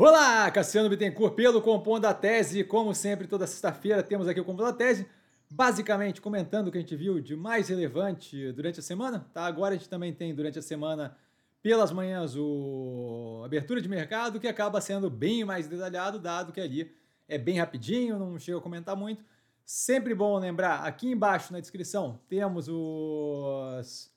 Olá, Cassiano Bittencourt pelo Compondo da Tese. Como sempre, toda sexta-feira temos aqui o Compondo da Tese, basicamente comentando o que a gente viu de mais relevante durante a semana. Tá? Agora a gente também tem durante a semana, pelas manhãs, o abertura de mercado, que acaba sendo bem mais detalhado, dado que ali é bem rapidinho, não chega a comentar muito. Sempre bom lembrar, aqui embaixo na descrição temos os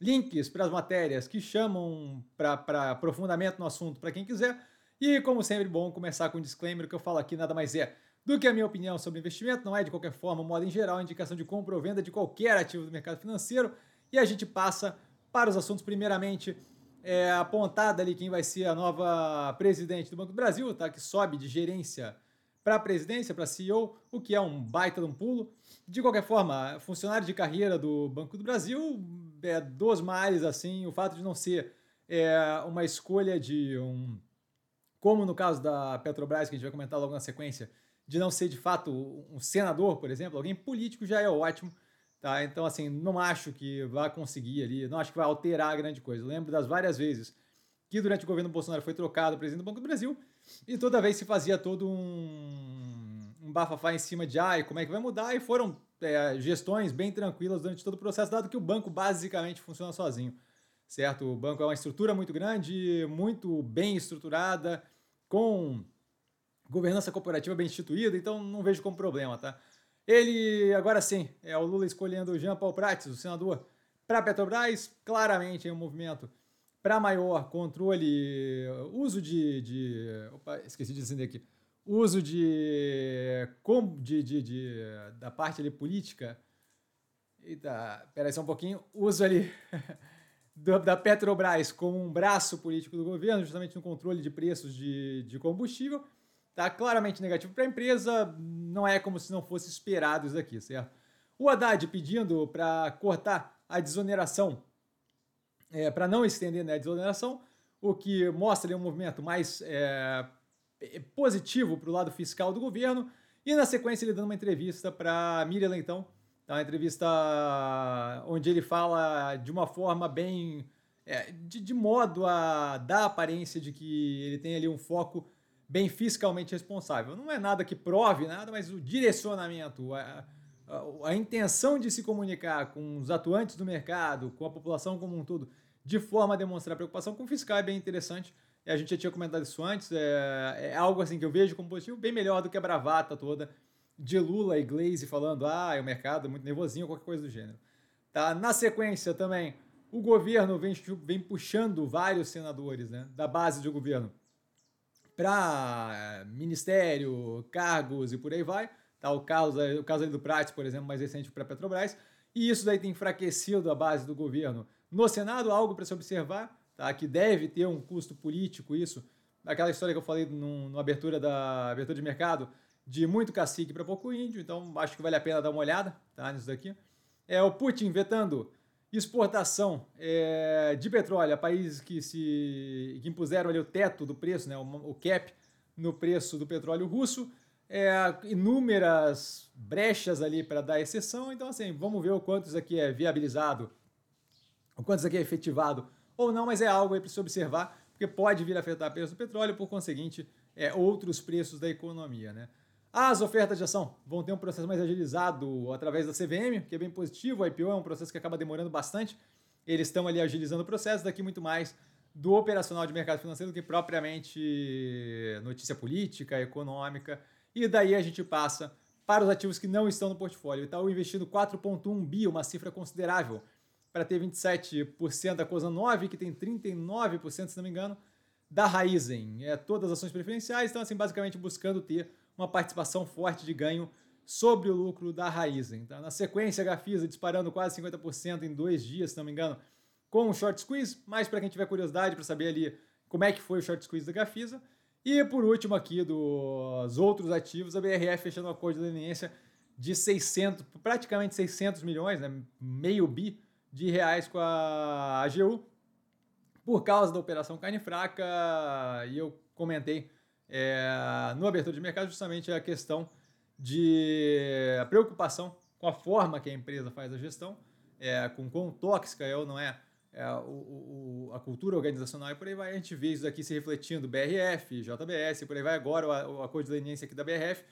links para as matérias que chamam para aprofundamento no assunto para quem quiser. E, como sempre, bom começar com um disclaimer: que eu falo aqui nada mais é do que a minha opinião sobre investimento, não é de qualquer forma, modo em geral, indicação de compra ou venda de qualquer ativo do mercado financeiro. E a gente passa para os assuntos, primeiramente, é, apontada ali quem vai ser a nova presidente do Banco do Brasil, tá? que sobe de gerência para a presidência, para CEO, o que é um baita de um pulo. De qualquer forma, funcionário de carreira do Banco do Brasil é dos males, assim, o fato de não ser é, uma escolha de um como no caso da Petrobras, que a gente vai comentar logo na sequência, de não ser de fato um senador, por exemplo, alguém político já é ótimo. Tá? Então, assim, não acho que vai conseguir ali, não acho que vai alterar grande coisa. Eu lembro das várias vezes que durante o governo Bolsonaro foi trocado o presidente do Banco do Brasil e toda vez se fazia todo um, um bafafá em cima de ai, como é que vai mudar, e foram é, gestões bem tranquilas durante todo o processo, dado que o banco basicamente funciona sozinho certo? O banco é uma estrutura muito grande, muito bem estruturada, com governança corporativa bem instituída, então não vejo como problema, tá? Ele, agora sim, é o Lula escolhendo o Jean Paul Prats, o senador, para Petrobras, claramente é um movimento para maior controle, uso de, de, Opa, esqueci de dizer aqui. Uso de, de, de, de da parte ali política. Eita, peraí só um pouquinho. Uso ali da Petrobras como um braço político do governo, justamente no controle de preços de, de combustível. Está claramente negativo para a empresa, não é como se não fosse esperado isso aqui, certo? O Haddad pedindo para cortar a desoneração, é, para não estender né, a desoneração, o que mostra ali um movimento mais é, positivo para o lado fiscal do governo. E na sequência ele dando uma entrevista para Miriam Leitão, Tá uma entrevista onde ele fala de uma forma bem. É, de, de modo a dar a aparência de que ele tem ali um foco bem fiscalmente responsável. Não é nada que prove nada, mas o direcionamento, a, a, a, intenção de se comunicar com os atuantes do mercado, com a população como um todo, de forma a demonstrar preocupação com o fiscal é bem interessante. A gente já tinha comentado isso antes, é, é algo assim que eu vejo como positivo, bem melhor do que a bravata toda de Lula e Glaze falando, ah, o mercado é muito nervosinho, qualquer coisa do gênero. Tá? Na sequência também, o governo vem, vem puxando vários senadores né, da base do governo para eh, ministério, cargos e por aí vai. Tá? O, caso, o caso do Prates, por exemplo, mais recente para a Petrobras. E isso daí tem enfraquecido a base do governo no Senado, algo para se observar, tá? que deve ter um custo político isso. Aquela história que eu falei no, no abertura da abertura de mercado, de muito cacique para pouco índio, então acho que vale a pena dar uma olhada tá, nisso daqui. É o Putin vetando exportação é, de petróleo a países que se que impuseram ali o teto do preço, né, o, o cap no preço do petróleo russo, é, inúmeras brechas ali para dar exceção. Então, assim, vamos ver o quanto isso aqui é viabilizado, o quanto isso aqui é efetivado ou não, mas é algo aí para se observar, porque pode vir a afetar o preço do petróleo, por conseguinte, é, outros preços da economia, né? As ofertas de ação vão ter um processo mais agilizado através da CVM, que é bem positivo. O IPO é um processo que acaba demorando bastante. Eles estão ali agilizando o processo, daqui muito mais do operacional de mercado financeiro do que propriamente notícia política, econômica. E daí a gente passa para os ativos que não estão no portfólio. Itaú investindo 4,1 bi, uma cifra considerável, para ter 27% da Coisa 9, que tem 39%, se não me engano, da Raizen. É todas as ações preferenciais, então assim, basicamente buscando ter uma participação forte de ganho sobre o lucro da Raizen. Tá? Na sequência, a Gafisa disparando quase 50% em dois dias, se não me engano, com o short squeeze, mas para quem tiver curiosidade para saber ali como é que foi o short squeeze da Gafisa. E por último aqui dos outros ativos, a BRF fechando um acordo de leniência de 600, praticamente 600 milhões, né, meio bi de reais com a AGU, por causa da operação carne fraca, e eu comentei é, no abertura de mercado justamente a questão de preocupação com a forma que a empresa faz a gestão, é, com quão tóxica é ou não é é, o, o, a cultura organizacional e por aí vai. A gente vê isso aqui se refletindo, BRF, JBS, por aí vai agora o, o acordo de leniência aqui da BRF,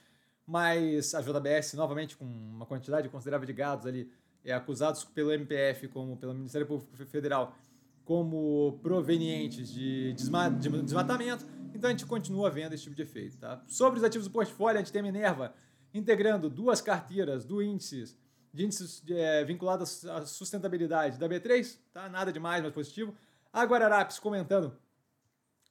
mas a JBS, novamente, com uma quantidade considerável de gados ali, é, acusados pelo MPF, como pelo Ministério Público Federal, como provenientes de, desma de desmatamento, então a gente continua vendo esse tipo de efeito. Tá? Sobre os ativos do portfólio, a gente tem Minerva integrando duas carteiras do índices de índices é, vinculados à sustentabilidade da B3, tá? nada demais, mas positivo. A Guararapes comentando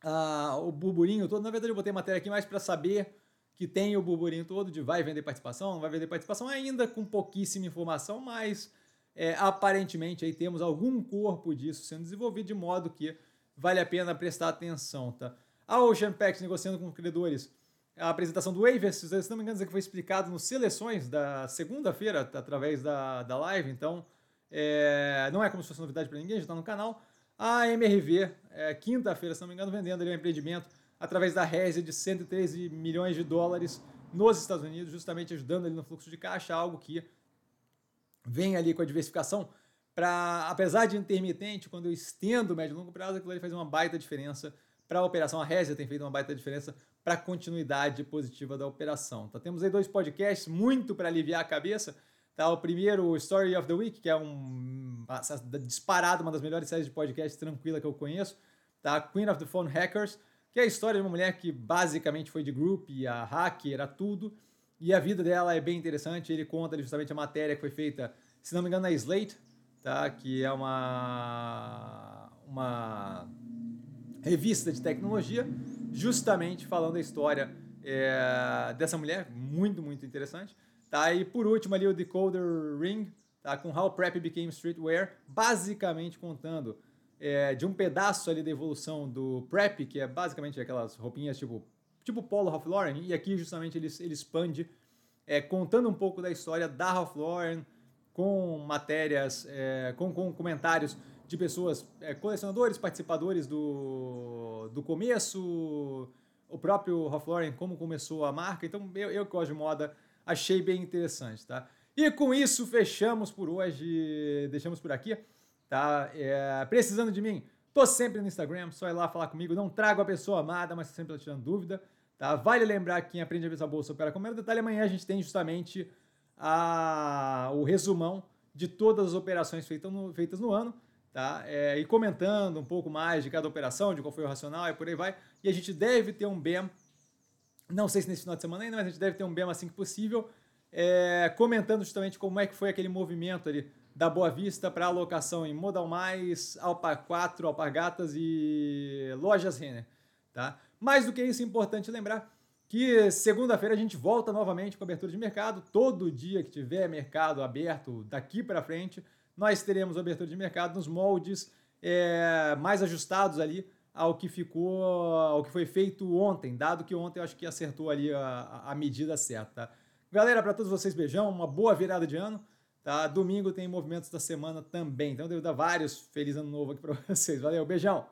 ah, o burburinho todo. Na verdade, eu botei matéria aqui mais para saber que tem o burburinho todo de vai vender participação, não vai vender participação, ainda com pouquíssima informação, mas é, aparentemente aí temos algum corpo disso sendo desenvolvido de modo que vale a pena prestar atenção. Tá? A Ocean Pact negociando com credores a apresentação do Waver, se não me engano, que foi explicado nos seleções da segunda-feira, através da, da live, então é, não é como se fosse novidade para ninguém, já está no canal. A MRV, é, quinta-feira, se não me engano, vendendo ali um empreendimento através da Reze de 113 milhões de dólares nos Estados Unidos, justamente ajudando ali no fluxo de caixa, algo que vem ali com a diversificação para, apesar de intermitente, quando eu estendo médio e longo prazo, aquilo ali faz uma baita diferença para a operação. A Resia tem feito uma baita diferença para a continuidade positiva da operação. Tá? Temos aí dois podcasts muito para aliviar a cabeça. Tá? O primeiro, o Story of the Week, que é um disparado, uma das melhores séries de podcast tranquila que eu conheço. Tá? Queen of the Phone Hackers, que é a história de uma mulher que basicamente foi de group, a hacker, era tudo. E a vida dela é bem interessante. Ele conta justamente a matéria que foi feita, se não me engano, na Slate, tá? que é uma, uma revista de tecnologia justamente falando a história é, dessa mulher, muito, muito interessante. Tá? E por último ali o Decoder Ring, tá? com How Prep Became Streetwear, basicamente contando é, de um pedaço ali da evolução do Prep, que é basicamente aquelas roupinhas tipo, tipo Polo Ralph Lauren, e aqui justamente ele, ele expande, é, contando um pouco da história da Ralph Lauren, com matérias, é, com, com comentários de pessoas, é, colecionadores, participadores do, do começo, o próprio Ralph Lauren, como começou a marca. Então, eu, eu que gosto de moda, achei bem interessante, tá? E com isso, fechamos por hoje, deixamos por aqui, tá? É, precisando de mim, tô sempre no Instagram, só ir lá falar comigo, não trago a pessoa amada, mas sempre tirando dúvida, tá? Vale lembrar que quem aprende a ver a bolsa opera com o detalhe, amanhã a gente tem justamente a, o resumão de todas as operações feitas no, feitas no ano, tá? É, e comentando um pouco mais de cada operação, de qual foi o racional e por aí vai. E a gente deve ter um BEM, não sei se nesse final de semana ainda, mas a gente deve ter um BEM assim que possível, é, comentando justamente como é que foi aquele movimento ali da Boa Vista para alocação em Modal Mais, Alpar 4, Alpargatas e Lojas Renner, tá? Mais do que isso, é importante lembrar que segunda-feira a gente volta novamente com abertura de mercado. Todo dia que tiver mercado aberto daqui para frente, nós teremos abertura de mercado nos moldes é, mais ajustados ali ao que ficou, ao que foi feito ontem, dado que ontem eu acho que acertou ali a, a medida certa. Galera, para todos vocês, beijão, uma boa virada de ano. Tá? Domingo tem movimentos da semana também, então devo dar vários feliz ano novo aqui para vocês. Valeu, beijão!